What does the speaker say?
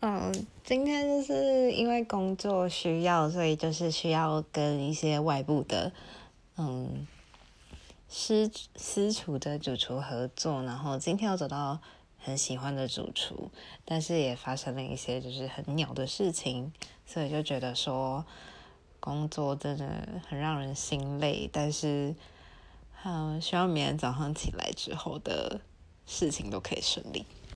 嗯，今天就是因为工作需要，所以就是需要跟一些外部的，嗯，私私厨的主厨合作。然后今天我走到很喜欢的主厨，但是也发生了一些就是很鸟的事情，所以就觉得说工作真的很让人心累。但是，嗯，希望明天早上起来之后的事情都可以顺利。